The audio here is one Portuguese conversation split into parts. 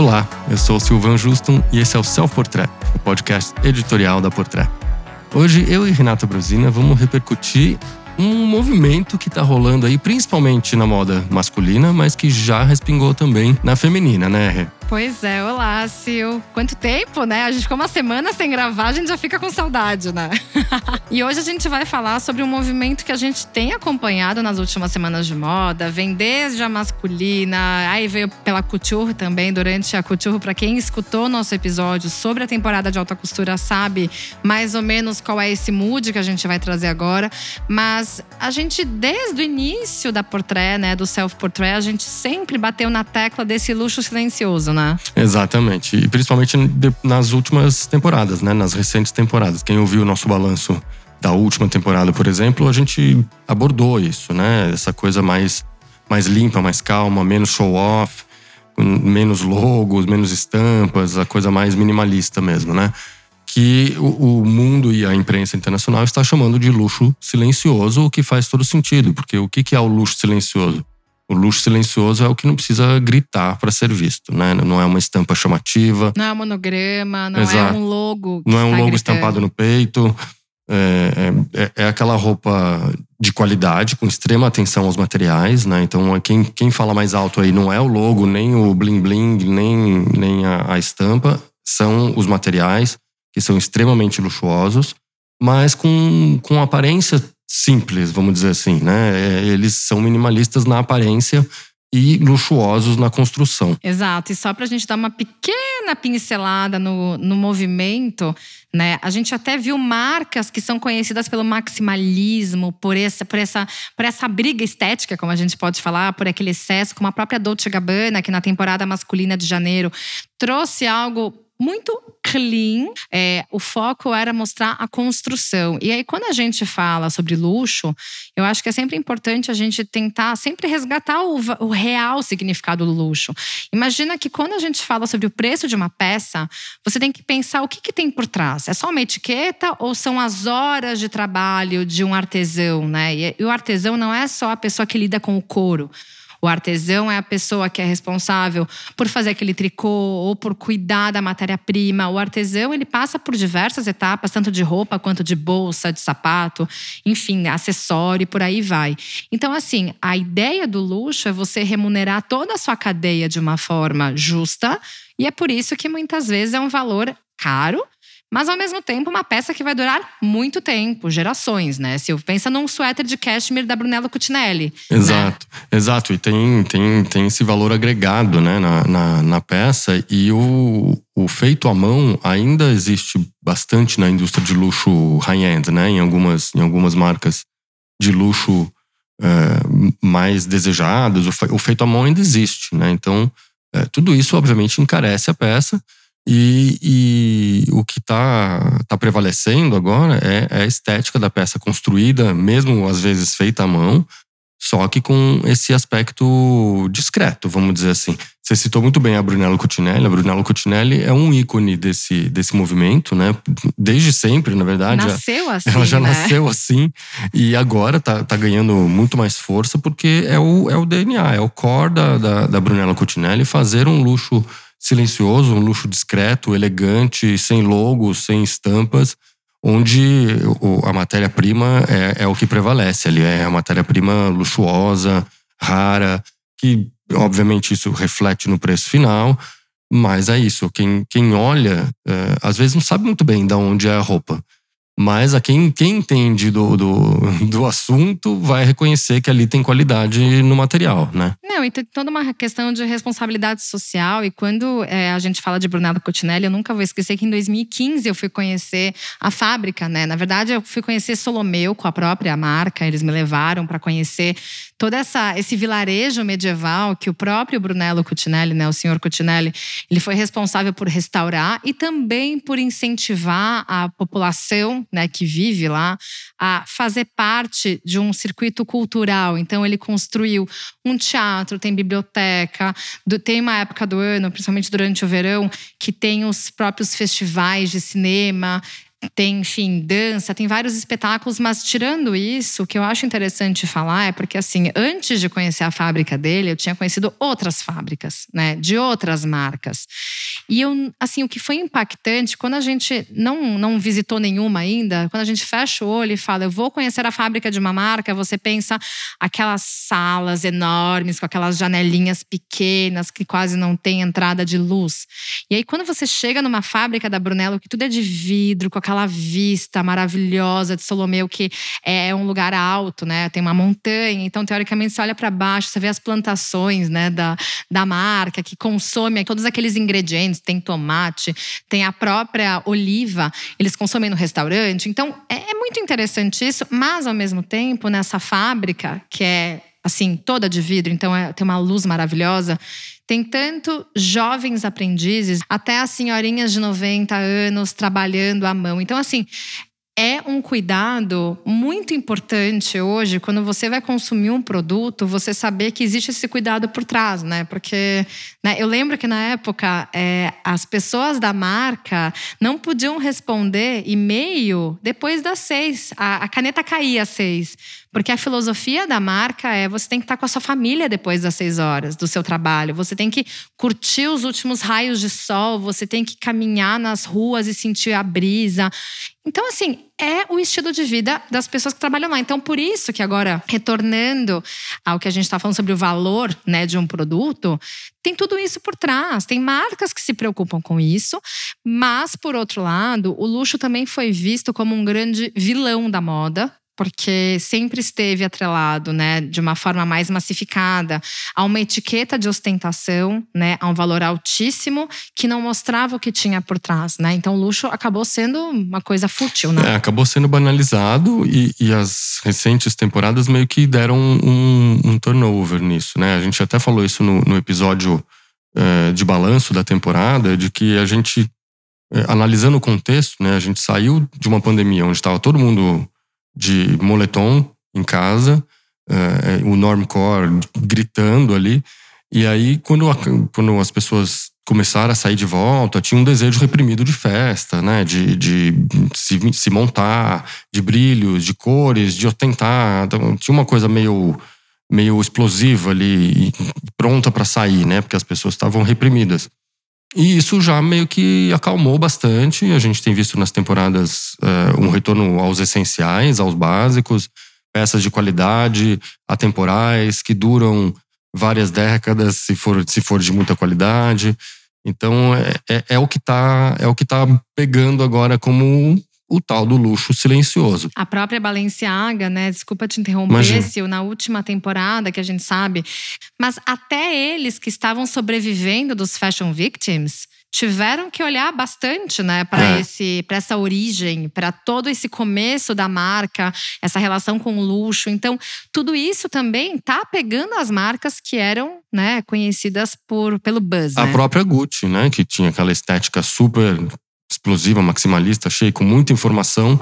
Olá, eu sou o Silvan Juston e esse é o Self Portrait, o podcast editorial da Portrait. Hoje eu e Renata Brosina vamos repercutir um movimento que está rolando aí, principalmente na moda masculina, mas que já respingou também na feminina, né, Rê? Pois é, olá, Sil. Quanto tempo, né? A gente ficou uma semana sem gravar, a gente já fica com saudade, né? e hoje a gente vai falar sobre um movimento que a gente tem acompanhado nas últimas semanas de moda, vem desde a masculina, aí veio pela couture também, durante a couture. Para quem escutou nosso episódio sobre a temporada de alta costura, sabe mais ou menos qual é esse mood que a gente vai trazer agora. Mas a gente, desde o início da portrait, né, do self-portrait, a gente sempre bateu na tecla desse luxo silencioso, né? Né? Exatamente. E principalmente nas últimas temporadas, né? Nas recentes temporadas. Quem ouviu o nosso balanço da última temporada, por exemplo, a gente abordou isso, né? Essa coisa mais, mais limpa, mais calma, menos show-off, menos logos, menos estampas, a coisa mais minimalista mesmo, né? Que o, mundo e a imprensa internacional está chamando de luxo silencioso, o que faz todo sentido, porque o que é o luxo silencioso? O luxo silencioso é o que não precisa gritar para ser visto, né? Não é uma estampa chamativa. Não é um monograma, não é Exato. é um logo. Não é um logo gritando. estampado no peito. É, é, é, aquela roupa de qualidade, com extrema atenção aos materiais, né? Então, quem, quem fala mais alto aí não é o logo, nem o bling bling, nem, nem a, a estampa, são os materiais, que são extremamente luxuosos, mas com, com aparência simples, vamos dizer assim, né? É, eles são minimalistas na aparência e luxuosos na construção. Exato. E só para a gente dar uma pequena pincelada no, no movimento, né? A gente até viu marcas que são conhecidas pelo maximalismo, por essa, por essa, por essa briga estética, como a gente pode falar, por aquele excesso, como a própria Dolce Gabbana, que na temporada masculina de janeiro trouxe algo muito clean. É, o foco era mostrar a construção. E aí, quando a gente fala sobre luxo, eu acho que é sempre importante a gente tentar sempre resgatar o, o real significado do luxo. Imagina que quando a gente fala sobre o preço de uma peça, você tem que pensar o que, que tem por trás. É só uma etiqueta ou são as horas de trabalho de um artesão, né? E, e o artesão não é só a pessoa que lida com o couro. O artesão é a pessoa que é responsável por fazer aquele tricô ou por cuidar da matéria-prima. O artesão, ele passa por diversas etapas, tanto de roupa quanto de bolsa, de sapato, enfim, acessório e por aí vai. Então, assim, a ideia do luxo é você remunerar toda a sua cadeia de uma forma justa, e é por isso que muitas vezes é um valor caro, mas ao mesmo tempo uma peça que vai durar muito tempo, gerações, né? Se eu pensa num suéter de cashmere da Brunello Cucinelli. Né? Exato, né? exato. E tem, tem, tem esse valor agregado né, na, na, na, peça. E o, o feito à mão ainda existe bastante na indústria de luxo high-end, né? Em algumas, em algumas marcas de luxo é, mais desejadas, o, feito à mão ainda existe, né? Então, é, tudo isso obviamente encarece a peça. E, e, o que está tá prevalecendo agora é, é, a estética da peça construída, mesmo às vezes feita à mão, só que com esse aspecto discreto, vamos dizer assim. Você citou muito bem a Brunello Cucinelli. A Brunello Cucinelli é um ícone desse, desse movimento, né? Desde sempre, na verdade. Nasceu assim. Ela já né? nasceu assim. E agora tá, tá ganhando muito mais força porque é o, é o DNA, é o core da, da, da Brunello Cucinelli fazer um luxo silencioso, um luxo discreto, elegante, sem logos, sem estampas, onde a matéria-prima é, é, o que prevalece ali. É a matéria-prima luxuosa, rara, que obviamente isso reflete no preço final, mas é isso. Quem, quem olha, é, às vezes não sabe muito bem de onde é a roupa. Mas a quem, quem entende do, do, do, assunto vai reconhecer que ali tem qualidade no material, né? Não, e tem toda uma questão de responsabilidade social. E quando é, a gente fala de Brunello Cucinelli, eu nunca vou esquecer que em 2015 eu fui conhecer a fábrica, né? Na verdade, eu fui conhecer Solomeu com a própria marca. Eles me levaram para conhecer todo essa, esse vilarejo medieval que o próprio Brunello Cucinelli, né, o senhor Cucinelli, ele foi responsável por restaurar e também por incentivar a população né, que vive lá, a fazer parte de um circuito cultural. Então, ele construiu um teatro, tem biblioteca, tem uma época do ano, principalmente durante o verão, que tem os próprios festivais de cinema tem, enfim, dança, tem vários espetáculos, mas tirando isso, o que eu acho interessante falar é porque, assim, antes de conhecer a fábrica dele, eu tinha conhecido outras fábricas, né, de outras marcas. E eu, assim, o que foi impactante, quando a gente não, não visitou nenhuma ainda, quando a gente fecha o olho e fala, eu vou conhecer a fábrica de uma marca, você pensa aquelas salas enormes, com aquelas janelinhas pequenas, que quase não tem entrada de luz. E aí, quando você chega numa fábrica da Brunello, que tudo é de vidro, com aquela vista maravilhosa de Solomeu, que é um lugar alto, né? Tem uma montanha, então, teoricamente, você olha para baixo, você vê as plantações né, da, da marca, que consome todos aqueles ingredientes tem tomate, tem a própria oliva, eles consomem no restaurante. Então, é, é muito interessante isso, mas ao mesmo tempo, nessa fábrica, que é assim, toda de vidro, então é, tem uma luz maravilhosa. Tem tanto jovens aprendizes até as senhorinhas de 90 anos trabalhando à mão. Então, assim, é um cuidado muito importante hoje, quando você vai consumir um produto, você saber que existe esse cuidado por trás, né? Porque né, eu lembro que na época é, as pessoas da marca não podiam responder e-mail depois das seis. A, a caneta caía às seis. Porque a filosofia da marca é você tem que estar com a sua família depois das seis horas do seu trabalho. Você tem que curtir os últimos raios de sol, você tem que caminhar nas ruas e sentir a brisa. Então, assim, é o estilo de vida das pessoas que trabalham lá. Então, por isso que agora, retornando ao que a gente está falando sobre o valor né, de um produto, tem tudo isso por trás. Tem marcas que se preocupam com isso, mas, por outro lado, o luxo também foi visto como um grande vilão da moda porque sempre esteve atrelado, né, de uma forma mais massificada, a uma etiqueta de ostentação, né, a um valor altíssimo que não mostrava o que tinha por trás, né? Então, o luxo acabou sendo uma coisa fútil, né? É, acabou sendo banalizado e, e, as recentes temporadas meio que deram um, um, turnover nisso, né? A gente até falou isso no, no episódio é, de balanço da temporada, de que a gente é, analisando o contexto, né, a gente saiu de uma pandemia onde estava todo mundo de moletom em casa, uh, o normcore gritando ali. E aí, quando, quando as pessoas começaram a sair de volta, tinha um desejo reprimido de festa, né? De, de se, se montar, de brilhos, de cores, de ostentar. Então, tinha uma coisa meio, meio explosiva ali, pronta para sair, né? Porque as pessoas estavam reprimidas. E isso já meio que acalmou bastante. A gente tem visto nas temporadas uh, um retorno aos essenciais, aos básicos, peças de qualidade, atemporais, que duram várias décadas, se for, se for de muita qualidade. Então é, é, é o que está é o que tá pegando agora como o tal do luxo silencioso. A própria Balenciaga, né? Desculpa te interromper, Sil, na última temporada que a gente sabe, mas até eles que estavam sobrevivendo dos fashion victims tiveram que olhar bastante, né, para é. esse, para essa origem, para todo esse começo da marca, essa relação com o luxo. Então, tudo isso também tá pegando as marcas que eram, né, conhecidas por pelo buzz. A né? própria Gucci, né, que tinha aquela estética super explosiva, maximalista, cheia, com muita informação,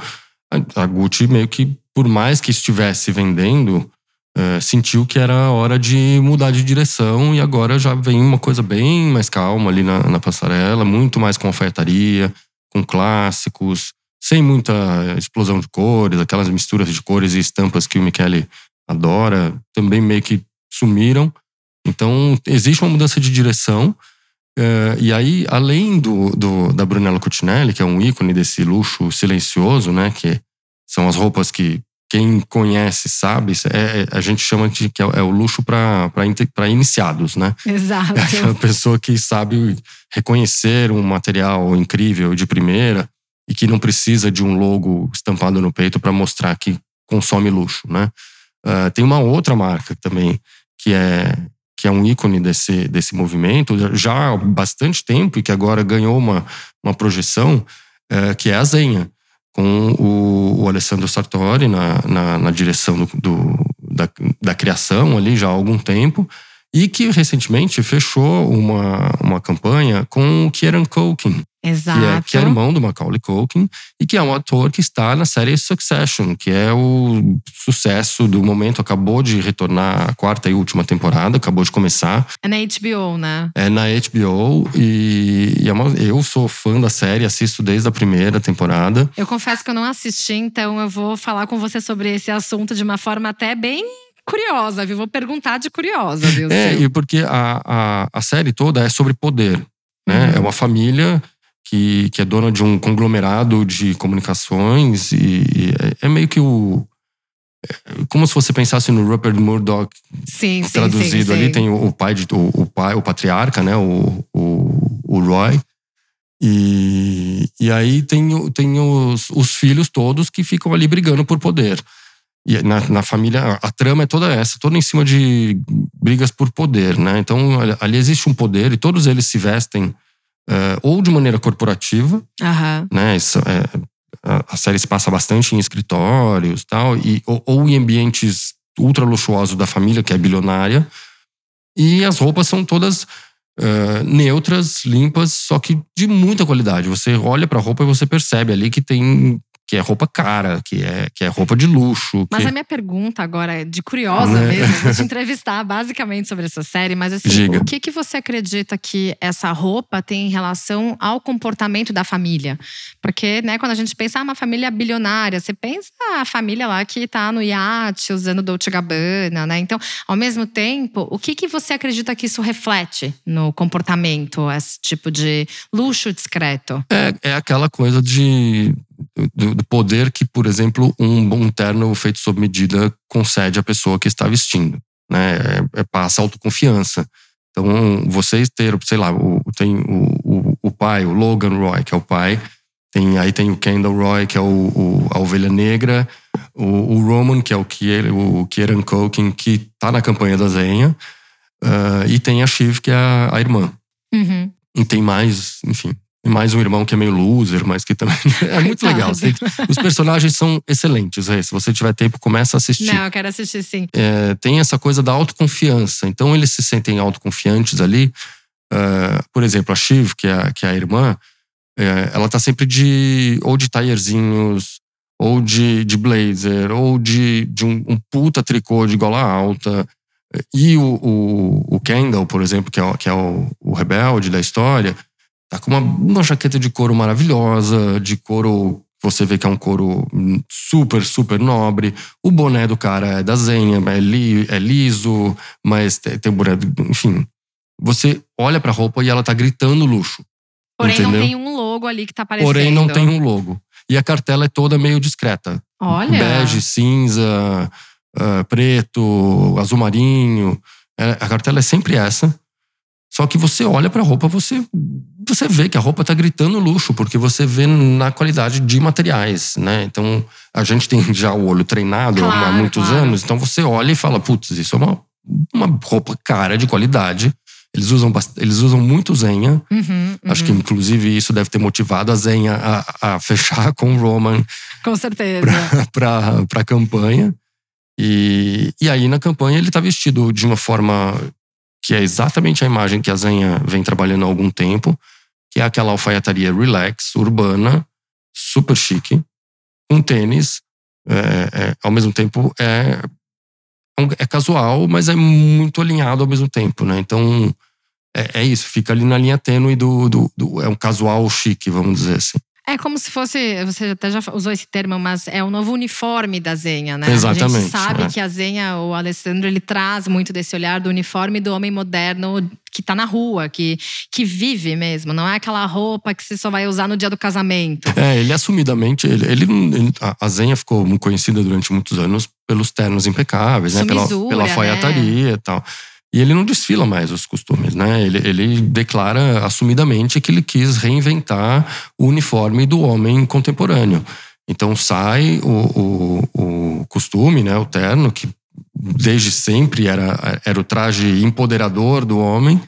a Gucci meio que, por mais que estivesse vendendo, é, sentiu que era hora de mudar de direção e agora já vem uma coisa bem mais calma ali na, na passarela, muito mais com alfaiataria, com clássicos, sem muita explosão de cores, aquelas misturas de cores e estampas que o Michele adora, também meio que sumiram. Então, existe uma mudança de direção Uh, e aí, além do, do, da Brunello Cucinelli, que é um ícone desse luxo silencioso, né? Que são as roupas que quem conhece sabe, é, é a gente chama de que é, é o luxo para iniciados, né? Exato. É aquela pessoa que sabe reconhecer um material incrível de primeira e que não precisa de um logo estampado no peito para mostrar que consome luxo, né? Uh, tem uma outra marca também que é que é um ícone desse, desse movimento já há bastante tempo e que agora ganhou uma, uma projeção, é, que é a Zenha, com o, o Alessandro Sartori na, na, na direção do, do, da, da criação ali já há algum tempo, e que recentemente fechou uma, uma campanha com o Kieran Culkin, Exato. Que é, que é irmão do Macaulay Culkin e que é um ator que está na série Succession, que é o sucesso do momento. Acabou de retornar a quarta e última temporada, acabou de começar. É na HBO, né? É na HBO e, e é uma, eu sou fã da série, assisto desde a primeira temporada. Eu confesso que eu não assisti, então eu vou falar com você sobre esse assunto de uma forma até bem curiosa, viu? Vou perguntar de curiosa, viu? É, e porque a, a, a série toda é sobre poder. Né? Uhum. É uma família que, que é dona de um conglomerado de comunicações e, é, é meio que o. é como se você pensasse no Rupert Murdoch Sim, sim, traduzido sim, ali, sim. tem o, o pai de o, o pai, o patriarca, né? O, o, o Roy. E, e aí tem, tem os, os filhos todos que ficam ali brigando por poder. E na, na família, a trama é toda essa, toda em cima de brigas por poder, né? Então ali- ali existe um poder e todos eles se vestem eh, ou de maneira corporativa, Aham. né? Isso, é, a, a série se passa bastante em escritórios tal, e, ou, ou em ambientes ultra luxuosos da família, que é bilionária. E as roupas são todas eh, neutras, limpas, só que de muita qualidade. Você olha pra roupa e você percebe ali que tem que é roupa cara, que é, que é roupa de luxo. Mas que... a minha pergunta agora é de curiosa Né? mesmo. Vou te entrevistar basicamente sobre essa série, mas assim, Diga. o que, que você acredita que essa roupa tem em relação ao comportamento da família? Porque, né, quando a gente pensa, ah, uma família bilionária, você pensa a família lá que tá no iate usando Dolce Gabbana, né? Então, ao mesmo tempo, o que, que você acredita que isso reflete no comportamento, esse tipo de luxo discreto? É, é aquela coisa de do, do poder que, por exemplo, um bom terno feito sob medida concede à pessoa que está vestindo. Né? É, é, passa autoconfiança. Então, vocês ter, sei lá, o, tem o, o, o pai, o Logan Roy, que é o pai, tem, aí tem o Kendall Roy, que é o, o- a ovelha negra, o, Roman, que é o, Kier, o Kieran Culkin, que tá na campanha da Zenha, ah, e tem a Shiv, que é a, a irmã. Uhum. E tem mais, enfim, mais um irmão que é meio loser, mas que também é muito legal. Que- os personagens são excelentes, Rê. Se você tiver tempo, começa a assistir. Não, eu quero assistir sim. É, tem essa coisa da autoconfiança. Então eles se sentem autoconfiantes ali. Ah, por exemplo, a Shiv, que é, a- que é a irmã, é, ela tá sempre de ou de taierzinhos, ou de, de blazer, ou de, de um, um puta tricô de gola alta. E o, o, o Kendall, por exemplo, que é, o- que é o, o rebelde da história, tá com uma, uma jaqueta de couro maravilhosa, de couro. Você vê que é um couro super, super nobre. O boné do cara é da Zenha, é, li, é liso, mas tem, um boné. Enfim. Você olha pra roupa e ela tá gritando luxo. Porém, não Entendeu? tem um logo ali que tá aparecendo. Porém, não tem um logo. E a cartela é toda meio discreta. Olha. Bege, cinza, ah, preto, azul marinho. É, a cartela é sempre essa. Só que você olha pra roupa, você, você vê que a roupa tá gritando luxo, porque você vê na qualidade de materiais, né? Então, a gente tem já o olho treinado há Claro, muitos claro. anos, então você olha e fala, putz, isso é uma, uma roupa cara, de qualidade. Eles usam, eles usam muito zenha. Uhum, Acho que, uhum. inclusive, isso deve ter motivado a Zenha a, a fechar com o Roman Com certeza. para a campanha. E, e aí, na campanha, ele tá vestido de uma forma que é exatamente a imagem que a Zenha vem trabalhando há algum tempo, que é aquela alfaiataria relax, urbana, super chique, com tênis, é, é, ao mesmo tempo é, é casual, mas é muito alinhado ao mesmo tempo, né? Então, é, é isso, fica ali na linha tênue do, do, do- É um casual chique, vamos dizer assim. É como se fosse, você até já usou esse termo, mas é o novo uniforme da Zenha, né? A Exatamente, gente sabe é. que a Zenha, o Alessandro, ele traz muito desse olhar do uniforme do homem moderno que tá na rua, que, que vive mesmo. Não é aquela roupa que você só vai usar no dia do casamento. É, ele assumidamente, ele, ele, ele- a- a Zenha ficou conhecida durante muitos anos pelos ternos impecáveis, né? Pela, pela né? alfaiataria e tal. E ele não desfila mais os costumes, né? Ele, ele declara assumidamente que ele quis reinventar o uniforme do homem contemporâneo. Então sai o, o, o costume, né? O terno, que desde sempre era, era o traje empoderador do homem.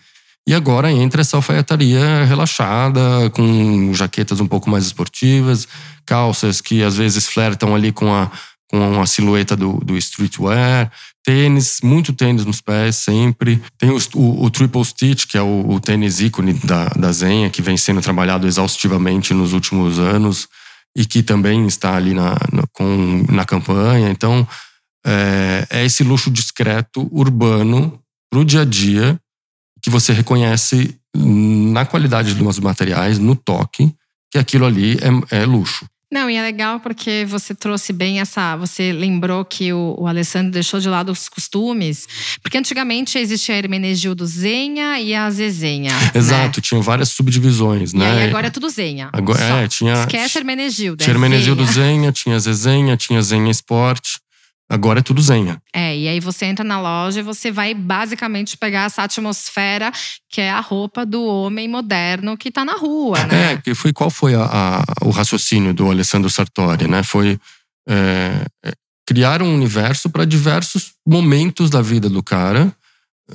E agora entra essa alfaiataria relaxada, com jaquetas um pouco mais esportivas, calças que às vezes flertam ali com a, com a silhueta do, do streetwear. Tênis, muito tênis nos pés, sempre. Tem o, o, Triple Stitch, que é o, o, tênis ícone da, da Zenha, que vem sendo trabalhado exaustivamente nos últimos anos e que também está ali na, na, com, na campanha. Então, é, é esse luxo discreto, urbano, para o dia a dia, que você reconhece na qualidade dos materiais, no toque, que aquilo ali é, é luxo. Não, e é legal porque você trouxe bem essa. Você lembrou que o, o Alessandro deixou de lado os costumes. Porque antigamente existia a Hermenegildo Zenha e a Zezenha. Né? Exato, né? tinham várias subdivisões, né? E agora é tudo Zenha. Agora, é, tinha. Esquece Hermenegildo. Tinha é Hermenegildo Zenha. Zenha, tinha Zezenha, tinha Zenha Sport. Agora é tudo Zenha. É, e aí você entra na loja e você vai basicamente pegar essa atmosfera que é a roupa do homem moderno que está na rua, né? É, que foi qual foi a, a, o raciocínio do Alessandro Sartori, né? Foi é, é criar um universo para diversos momentos da vida do cara.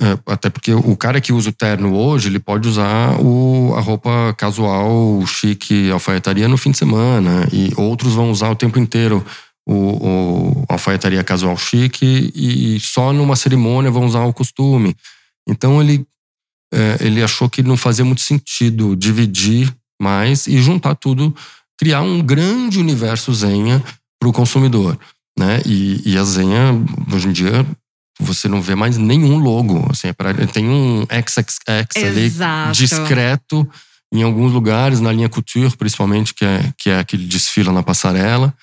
É, até porque o cara que usa o terno hoje, ele pode usar o, a roupa casual, chique, alfaiataria no fim de semana. E outros vão usar o tempo inteiro o, o alfaiataria casual chique e só numa cerimônia vão usar o costume. Então ele, é, ele achou que não fazia muito sentido dividir mais e juntar tudo, criar um grande universo Zenha para o consumidor. Né? E, e, a Zenha, hoje em dia, você não vê mais nenhum logo. Assim, é tem um XXX ali discreto em alguns lugares, na linha couture, principalmente, que é, que é aquele desfila na passarela.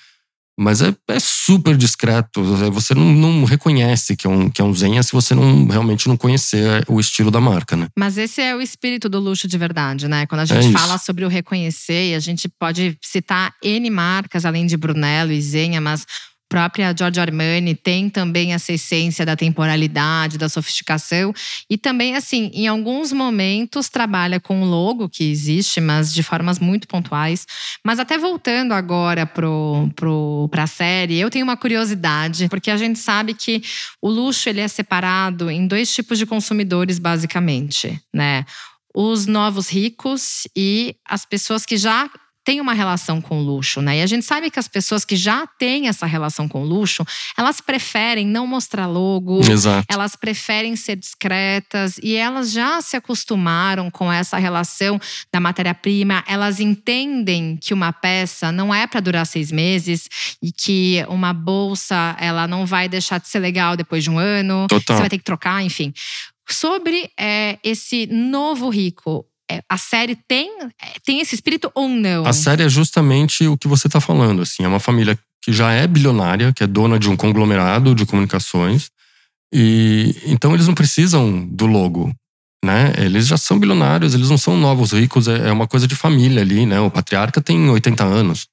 Mas é, é, super discreto. Você não, não, reconhece que é, um, que é um Zenha se você não realmente não conhecer o estilo da marca, né? Mas esse é o espírito do luxo de verdade, né? Quando a gente é fala sobre o reconhecer, e a gente pode citar N marcas, além de Brunello e Zenha, mas própria Giorgio Armani tem também essa essência da temporalidade, da sofisticação. E também, assim, em alguns momentos trabalha com o logo que existe, mas de formas muito pontuais. Mas até voltando agora para pro, a série, eu tenho uma curiosidade, porque a gente sabe que o luxo ele é separado em dois tipos de consumidores, basicamente, né? Os novos ricos e as pessoas que já tem uma relação com luxo, né? E a gente sabe que as pessoas que já têm essa relação com luxo, elas preferem não mostrar logo, Exato. elas preferem ser discretas e elas já se acostumaram com essa relação da matéria-prima. Elas entendem que uma peça não é para durar seis meses e que uma bolsa ela não vai deixar de ser legal depois de um ano. Total. Você vai ter que trocar, enfim. Sobre é, esse novo rico, a série tem, é, tem esse espírito ou não? A série é justamente o que você está falando. Assim, é uma família que já é bilionária, que é dona de um conglomerado de comunicações. E então eles não precisam do logo, né? Eles já são bilionários, eles não são novos ricos, é, é uma coisa de família ali, né? O patriarca tem 80 anos.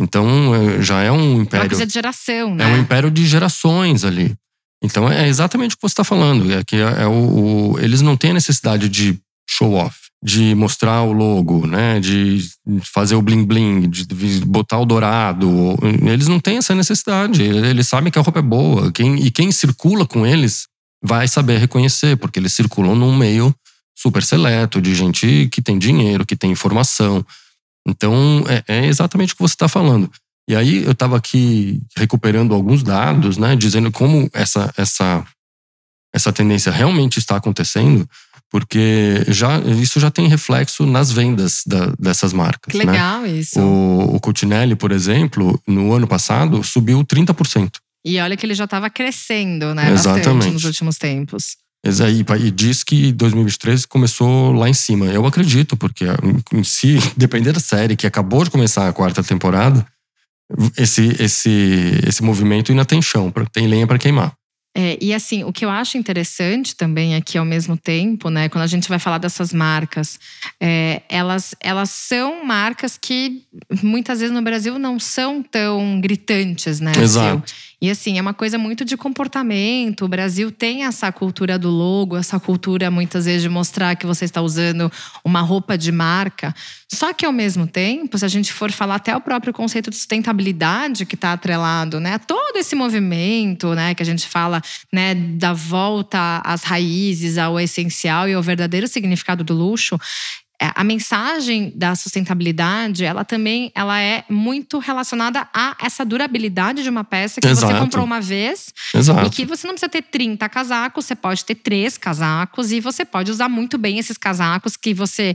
Então é, já é um império. É uma coisa de geração, né? É um império de gerações ali. Então é exatamente o que você está falando. É que é, é o, o, eles não têm a necessidade de show off de mostrar o logo, né? De fazer o bling bling, de botar o dourado. Eles não têm essa necessidade. Eles sabem que a roupa é boa. Quem, e quem circula com eles vai saber reconhecer, porque eles circulam num meio super seleto de gente que tem dinheiro, que tem informação. Então é, é exatamente o que você está falando. E aí eu estava aqui recuperando alguns dados, né? Dizendo como essa essa essa tendência realmente está acontecendo porque já, isso já tem reflexo nas vendas da, dessas marcas. Que né? legal né? isso. O, o Coutinelli, por exemplo, no ano passado, subiu 30%. E olha que ele já estava crescendo, né? Exatamente. Bastante nos últimos tempos. E diz que 2023 começou lá em cima. Eu acredito, porque em si, dependendo da série que acabou de começar a quarta temporada, esse, esse, esse movimento ainda tem chão, tem lenha para queimar. É, e assim, o que eu acho interessante também aqui ao mesmo tempo, né, quando a gente vai falar dessas marcas, é, elas, elas são marcas que muitas vezes no Brasil não são tão gritantes, né? Exato. E assim, é uma coisa muito de comportamento. O Brasil tem essa cultura do logo, essa cultura muitas vezes de mostrar que você está usando uma roupa de marca. Só que ao mesmo tempo, se a gente for falar até o próprio conceito de sustentabilidade que está atrelado, né, todo esse movimento, né, que a gente fala, né, da volta às raízes, ao essencial e ao verdadeiro significado do luxo, a mensagem da sustentabilidade, ela também ela é muito relacionada a essa durabilidade de uma peça que Exato. você comprou uma vez Exato. e que você não precisa ter 30 casacos, você pode ter três casacos e você pode usar muito bem esses casacos que você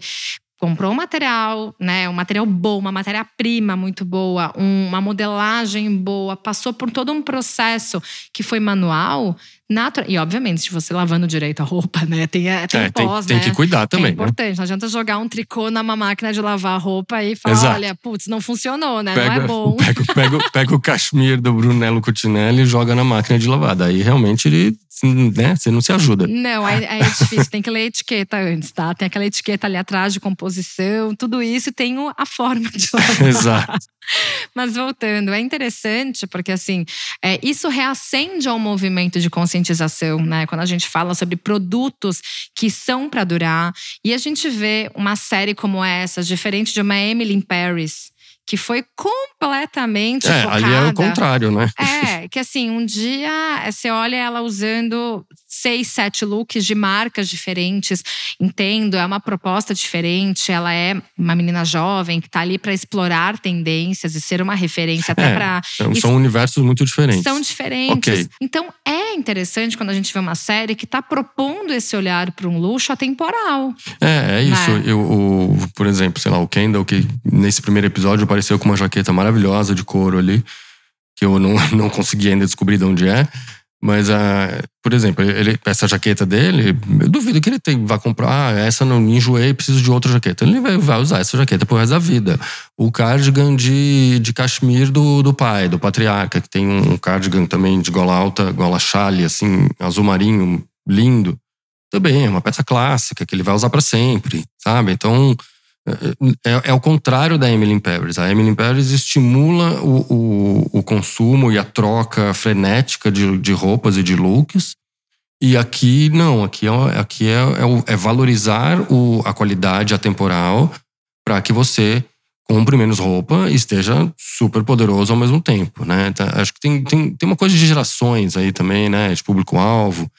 comprou um material, né, um material bom, uma matéria-prima muito boa, um- uma modelagem boa, passou por todo um processo que foi manual, natural. E obviamente, se você lavando direito a roupa, né, tem, é, tem É, tem, pós, tem né? que cuidar é também, né? importante. Não adianta jogar um tricô numa máquina de lavar roupa e falar: Exato. olha, putz, não funcionou, né? não Pega, é bom. pega, pega, pega o cachemir do Brunello Cucinelli e joga na máquina de lavar. Daí realmente ele, né, você não se ajuda. Não, aí, aí é difícil. Tem que ler a etiqueta antes, tá? Tem aquela etiqueta ali atrás de composição, tudo isso e tem a forma de lavar. Exato. Mas voltando, é interessante porque assim, é, isso reacende ao movimento de conscientização, né? Quando a gente fala sobre produtos que são para durar e a gente vê uma série como essa, diferente de uma Emily in Paris, que foi completamente É, focada. ali é o contrário, né? É, que assim, um dia eh, você olha ela usando seis, sete looks de marcas diferentes. Entendo, é uma proposta diferente. Ela é uma menina jovem que tá ali para explorar tendências e ser uma referência até É, para São, Isso- universos muito diferentes. são diferentes. Ok. Então é interessante quando a gente vê uma série que tá propondo esse olhar para um luxo atemporal. É, é isso. Né? Eu, o, por exemplo, sei lá, o Kendall, que nesse primeiro episódio apareceu com uma jaqueta maravilhosa de couro ali, que eu não, não consegui ainda descobrir de onde é. Mas, ah, por exemplo, ele, essa jaqueta dele, eu duvido que ele tem, vá comprar, ah, essa não me enjoei, preciso de outra jaqueta. Ele vai, vai usar essa jaqueta pro resto da vida. O cardigan de, de cachemir do, do pai, do patriarca, que tem um cardigan também de gola alta, gola chale, assim, azul marinho, lindo também é uma peça clássica que ele vai usar para sempre, sabe? Então é, é, é o contrário da Emily in Paris. A Emily in Paris estimula o, o, o consumo e a troca frenética de, de roupas e de looks. E aqui não, aqui é, aqui é, é, é valorizar o, a qualidade atemporal para que você compre menos roupa e esteja super poderoso ao mesmo tempo, né? Tá, Acho que tem, tem, tem uma coisa de gerações aí também, né? De público-alvo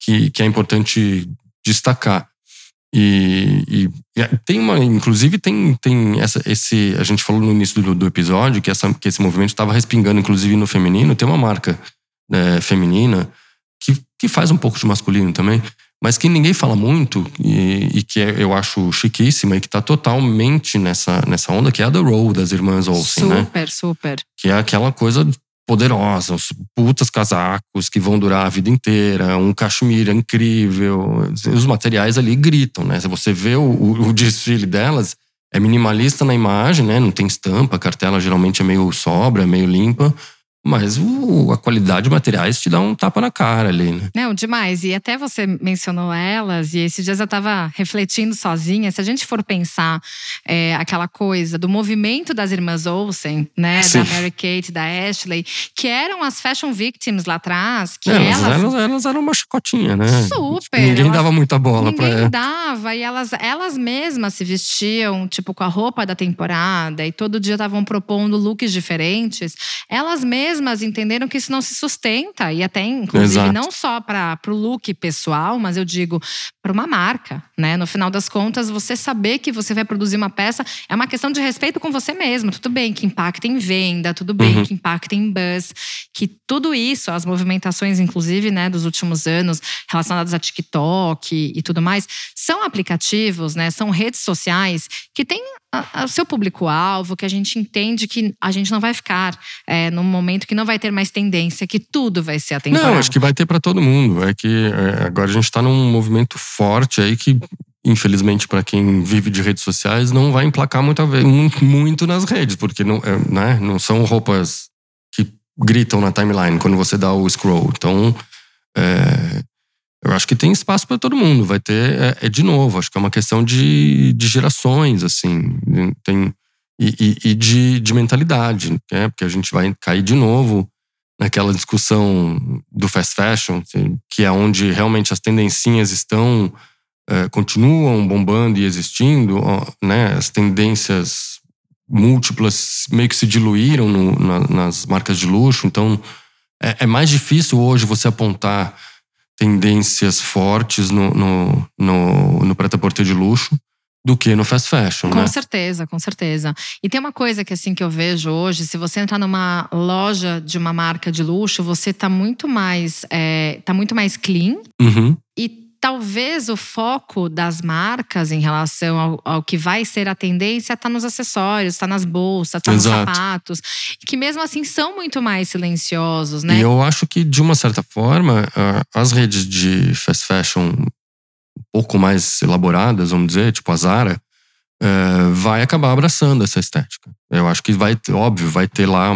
que, que é importante destacar. E, e- e tem uma, inclusive tem, tem essa, esse, a gente falou no início do, do episódio que, essa, que esse movimento estava respingando, inclusive no feminino. Tem uma marca né, feminina que, que faz um pouco de masculino também, mas que ninguém fala muito e, e que é- eu acho chiquíssima e que está totalmente nessa, nessa onda, que é a The Row das irmãs Olsen, né? super, super. que é aquela coisa poderosa, os putas casacos que vão durar a vida inteira, um cachemira incrível, os materiais ali gritam, né? Se você vê o, o- o desfile delas, é minimalista na imagem, né? Não tem estampa, a cartela geralmente é meio sobra, meio limpa, mas a qualidade de materiais te dá um tapa na cara ali, né? Não, demais. E até você mencionou elas, e esses dias eu tava refletindo sozinha. Se a gente for pensar é, aquela coisa do movimento das irmãs Olsen, né? Sim. Da Mary Kate, da Ashley, que eram as fashion victims lá atrás, que elas, elas. elas, elas eram uma chicotinha, né? Super, Ninguém elas- dava muita bola Ninguém pra dava, e elas, elas mesmas se vestiam, tipo, com a roupa da temporada, e todo dia estavam propondo looks diferentes. Elas mesmas entenderam que isso não se sustenta, e até, inclusive, Exato. não só para o look pessoal, mas eu digo para uma marca, né? No final das contas, você saber que você vai produzir uma peça é uma questão de respeito com você mesmo. Tudo bem que impacta em venda, tudo bem Uhum. que impacta em buzz, que tudo isso, as movimentações, inclusive, né, dos últimos anos, relacionadas a TikTok e tudo mais, são aplicativos, né? São redes sociais que têm a- a- o seu público-alvo, que a gente entende que a gente não vai ficar é, num momento que não vai ter mais tendência, que tudo vai ser atemporal. Não, acho que vai ter pra todo mundo. É que é, agora a gente tá num movimento forte aí que, infelizmente, pra quem vive de redes sociais, não vai emplacar muita ve- mu- muito nas redes, porque não, é, né, não são roupas que gritam na timeline quando você dá o scroll. Então, é, eu acho que tem espaço pra todo mundo. Vai ter, é, é de novo, acho que é uma questão de, de gerações, assim. Tem, e, e- e de, de mentalidade, né? Porque a gente vai cair de novo naquela discussão do fast fashion, que é onde realmente as tendencinhas estão, eh, continuam bombando e existindo, né? As tendências múltiplas meio que se diluíram no- na- nas marcas de luxo, então é, é mais difícil hoje você apontar tendências fortes no, no, no, no prêt-à-porter de luxo. do que no fast fashion, com né? certeza, com certeza. E tem uma coisa que assim que eu vejo hoje, se você entrar numa loja de uma marca de luxo, você tá muito mais, é, tá muito mais clean Uhum. e talvez o foco das marcas em relação ao, ao que vai ser a tendência está nos acessórios, está nas bolsas, está nos sapatos, que mesmo assim são muito mais silenciosos, né? E eu acho que, de uma certa forma, as redes de fast fashion um pouco mais elaboradas, vamos dizer, tipo a Zara, eh, vai acabar abraçando essa estética. Eu acho que vai, óbvio, vai ter lá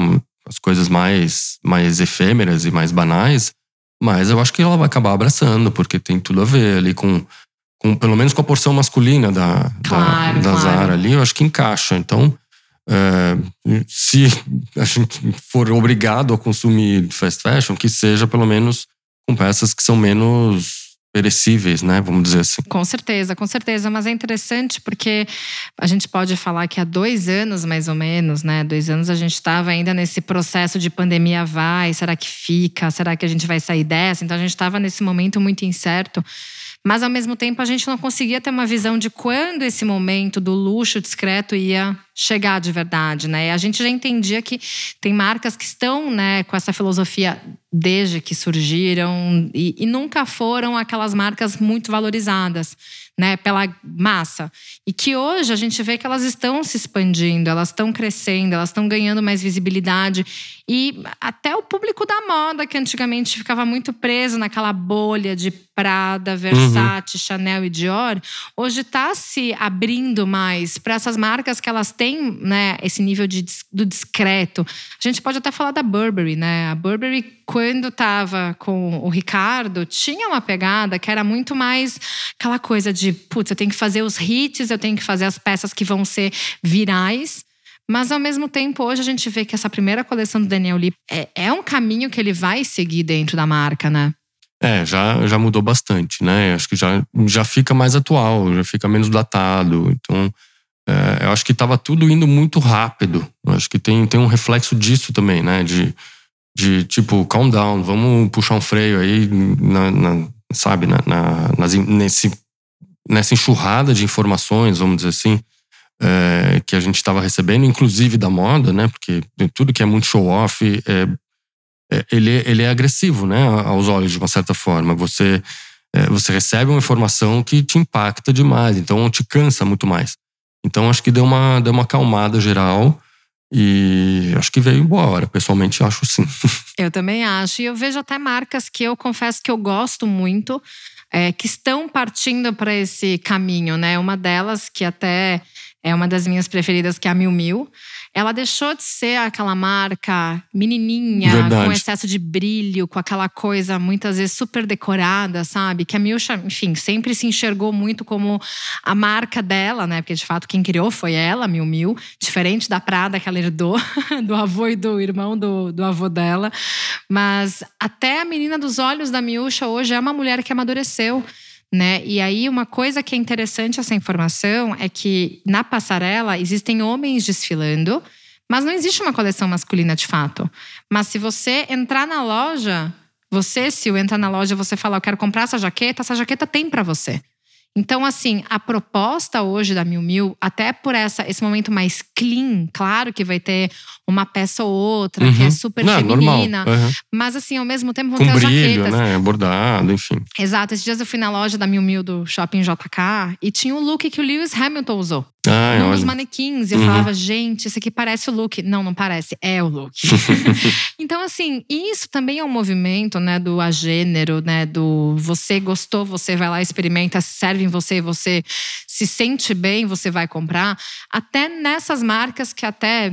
as coisas mais, mais efêmeras e mais banais, mas eu acho que ela vai acabar abraçando, porque tem tudo a ver ali com, com pelo menos com a porção masculina da, Claro, da, da claro. Zara ali, eu acho que encaixa. Então, é, se a gente for obrigado a consumir fast fashion, que seja pelo menos com peças que são menos perecíveis, né? Vamos dizer assim. Com certeza, com certeza. Mas é interessante porque a gente pode falar que há dois anos, mais ou menos, né? Dois anos a gente estava ainda nesse processo de pandemia vai, será que fica? Será que a gente vai sair dessa? Então a gente estava nesse momento muito incerto. Mas ao mesmo tempo a gente não conseguia ter uma visão de quando esse momento do luxo discreto ia chegar de verdade, né? E a gente já entendia que tem marcas que estão, né, com essa filosofia desde que surgiram e, e nunca foram aquelas marcas muito valorizadas, né, pela massa. E que hoje a gente vê que elas estão se expandindo, elas estão crescendo, elas estão ganhando mais visibilidade. E até o público da moda, que antigamente ficava muito preso naquela bolha de Prada, Versace, Chanel e Dior, hoje está se abrindo mais para essas marcas que elas têm né, esse nível de, do discreto. A gente pode até falar da Burberry, né? A Burberry, quando estava com o Ricardo, tinha uma pegada que era muito mais aquela coisa de, putz, eu tenho que fazer os hits, eu tenho que fazer as peças que vão ser virais. Mas ao mesmo tempo, hoje a gente vê que essa primeira coleção do Daniel Lee é, é um caminho que ele vai seguir dentro da marca, né? É, já, já mudou bastante, né? Acho que já, já fica mais atual, já fica menos datado. Então, é, eu acho que estava tudo indo muito rápido. Eu acho que tem, tem um reflexo disso também, né? De, de tipo, calm down, vamos puxar um freio aí, na, na- sabe? Na, na- nas, nesse, nessa enxurrada de informações, vamos dizer assim, é, que a gente estava recebendo, inclusive da moda, né? Porque tudo que é muito show-off é, é, ele, ele é agressivo, né? Aos olhos, de uma certa forma. Você, é, você recebe uma informação que te impacta demais, então te cansa muito mais. Então acho que deu uma, deu uma acalmada geral e acho que veio embora. Pessoalmente, acho sim. Eu também acho. E eu vejo até marcas que eu confesso que eu gosto muito, é, que estão partindo para esse caminho, né? Uma delas, que até é uma das minhas preferidas, que é a Miu Miu. Ela deixou de ser aquela marca menininha, Verdade. com excesso de brilho, com aquela coisa muitas vezes super decorada, sabe? Que a Miu, enfim, sempre se enxergou muito como a marca dela, né? Porque de fato quem criou foi ela, Miu Miu. Diferente da Prada que ela herdou do avô e do irmão do, do avô dela. Mas até a menina dos olhos da Miúcha hoje é uma mulher que amadureceu. Né? E aí, uma coisa que é interessante essa informação é que na passarela existem homens desfilando, mas não existe uma coleção masculina de fato. Mas se você entrar na loja, você, se entrar na loja você falar, eu quero comprar essa jaqueta, essa jaqueta tem para você. Então, assim, a proposta hoje da Miu Miu, até por essa, esse momento mais clean, claro que vai ter uma peça ou outra que é Uhum. super Não, feminina. normal. Uhum. Mas assim, ao mesmo tempo vão Com ter as brilho, jaquetas. né? Bordado, enfim. Exato. Esses dias eu fui na loja da Miu Miu do Shopping JK e tinha o look que o Lewis Hamilton usou. Ai, num dos manequins. Eu Uhum. falava, gente, esse aqui parece o look. Não, não parece. É o look. então, assim, isso também é um movimento, né, do agênero, né, do você gostou, você vai lá, experimenta, serve em você, você se sente bem, você vai comprar. Até nessas marcas que até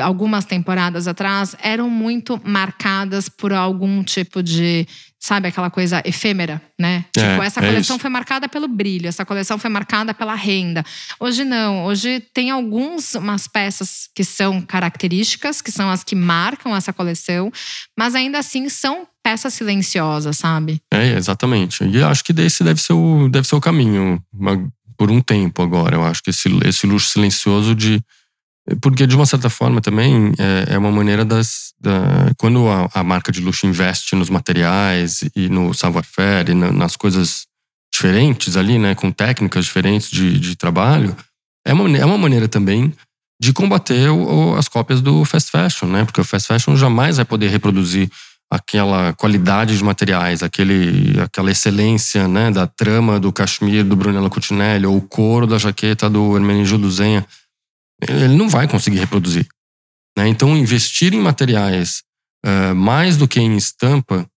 algumas temporadas atrás eram muito marcadas por algum tipo de, sabe, aquela coisa efêmera, né? É, tipo, essa é coleção isso. foi marcada pelo brilho, essa coleção foi marcada pela renda. Hoje não, hoje tem algumas umas peças que são características, que são as que marcam essa coleção, mas ainda assim são peças silenciosas, sabe? É, exatamente. E eu acho que esse deve ser o, deve ser o caminho uma- por um tempo agora. Eu acho que esse, esse luxo silencioso de. Porque, de uma certa forma, também é, é uma maneira das. Da, quando a, a marca de luxo investe nos materiais e no savoir-faire e na- nas coisas diferentes ali, né, com técnicas diferentes de, de trabalho, é uma, é uma maneira também de combater o, o, as cópias do fast fashion, né? Porque o fast fashion jamais vai poder reproduzir aquela qualidade de materiais, aquele, aquela excelência né, da trama do cachemir do Brunello Cucinelli ou o couro da jaqueta do Hermenegildo Zenha, ele não vai conseguir reproduzir. Né? Então, investir em materiais uh, mais do que em estampa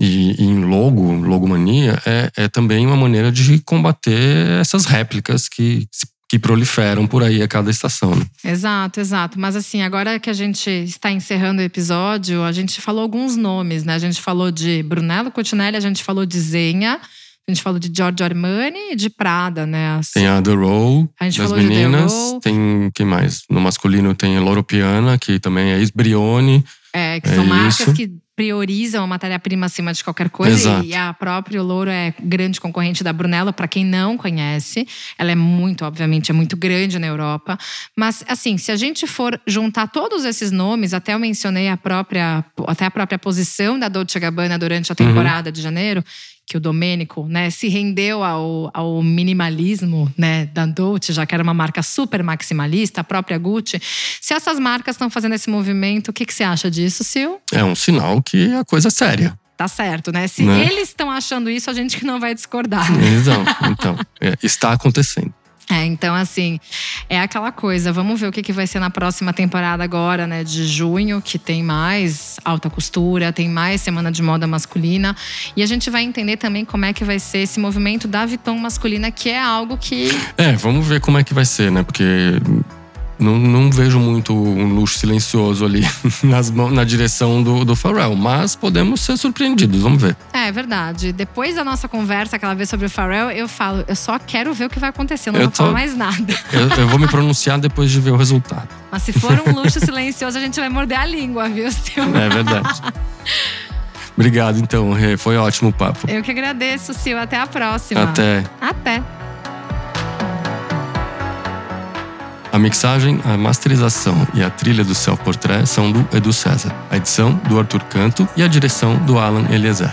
e, e em logo, logomania, é, é também uma maneira de combater essas réplicas que que proliferam por aí a cada estação. Né? Exato, exato. Mas assim, agora que a gente está encerrando o episódio, a gente falou alguns nomes, né? A gente falou de Brunello Cucinelli, a gente falou de Zenha, a gente falou de Giorgio Armani e de Prada, né? Assim, tem a The Row, a gente das falou meninas. De The Row. Tem quem mais? No masculino tem Loro Piana, que também é ex-Brioni. É, que são é marcas isso. que priorizam a matéria-prima acima de qualquer coisa. Exato. E a própria Louro é grande concorrente da Brunello, para quem não conhece. Ela é muito, obviamente, é muito grande na Europa. Mas, assim, se a gente for juntar todos esses nomes, até eu mencionei a própria, até a própria posição da Dolce Gabbana durante a temporada uhum. de janeiro, que o Domênico né, se rendeu ao, ao minimalismo né, da Dolce, já que era uma marca super maximalista, a própria Gucci. Se essas marcas estão fazendo esse movimento, o que, que você acha disso, Sil? É um sinal que a coisa é séria. Tá certo, né? Se né? eles estão achando isso, a gente que não vai discordar. Então, então é, está acontecendo. É, então assim, é aquela coisa. Vamos ver o que, que vai ser na próxima temporada agora, né? De junho, que tem mais alta costura, tem mais semana de moda masculina. E a gente vai entender também como é que vai ser esse movimento da Viton masculina, que é algo que. É, vamos ver como é que vai ser, né? Porque não, não, vejo muito um luxo silencioso ali nas, na direção do, do Pharrell, mas podemos ser surpreendidos, vamos ver. É, é verdade. Depois da nossa conversa aquela vez sobre o Pharrell, eu falo, eu só quero ver o que vai acontecer, eu não eu vou tô, falar mais nada. Eu, eu, vou me pronunciar depois de ver o resultado. Mas se for um luxo silencioso, a gente vai morder a língua, viu, Sil? É verdade. Obrigado, então, Rê. Foi ótimo o papo. Eu que agradeço, Sil. Até a próxima. Até. Até. A mixagem, a masterização e a trilha do Self Portrait são do Edu César, a edição do Arthur Canto e a direção do Alan Eliezer.